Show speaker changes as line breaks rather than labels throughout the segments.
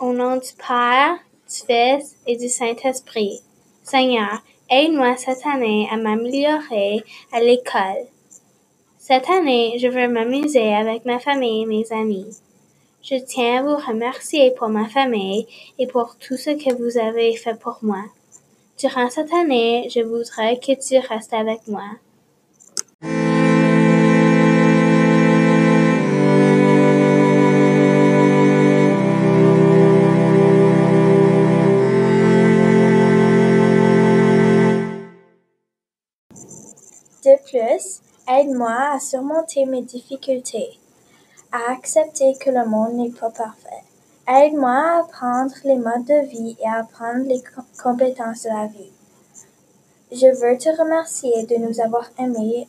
Au nom du Père, du Fils et du Saint-Esprit. Seigneur, aide-moi cette année à m'améliorer à l'école. Cette année, je veux m'amuser avec ma famille et mes amis. Je tiens à vous remercier pour ma famille et pour tout ce que vous avez fait pour moi. Durant cette année, je voudrais que tu restes avec moi.
De plus, aide-moi à surmonter mes difficultés, à accepter que le monde n'est pas parfait. Aide-moi à apprendre les modes de vie et à apprendre les compétences de la vie. Je veux te remercier de nous avoir aimés.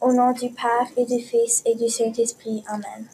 Au nom du Père et du Fils et du Saint-Esprit. Amen.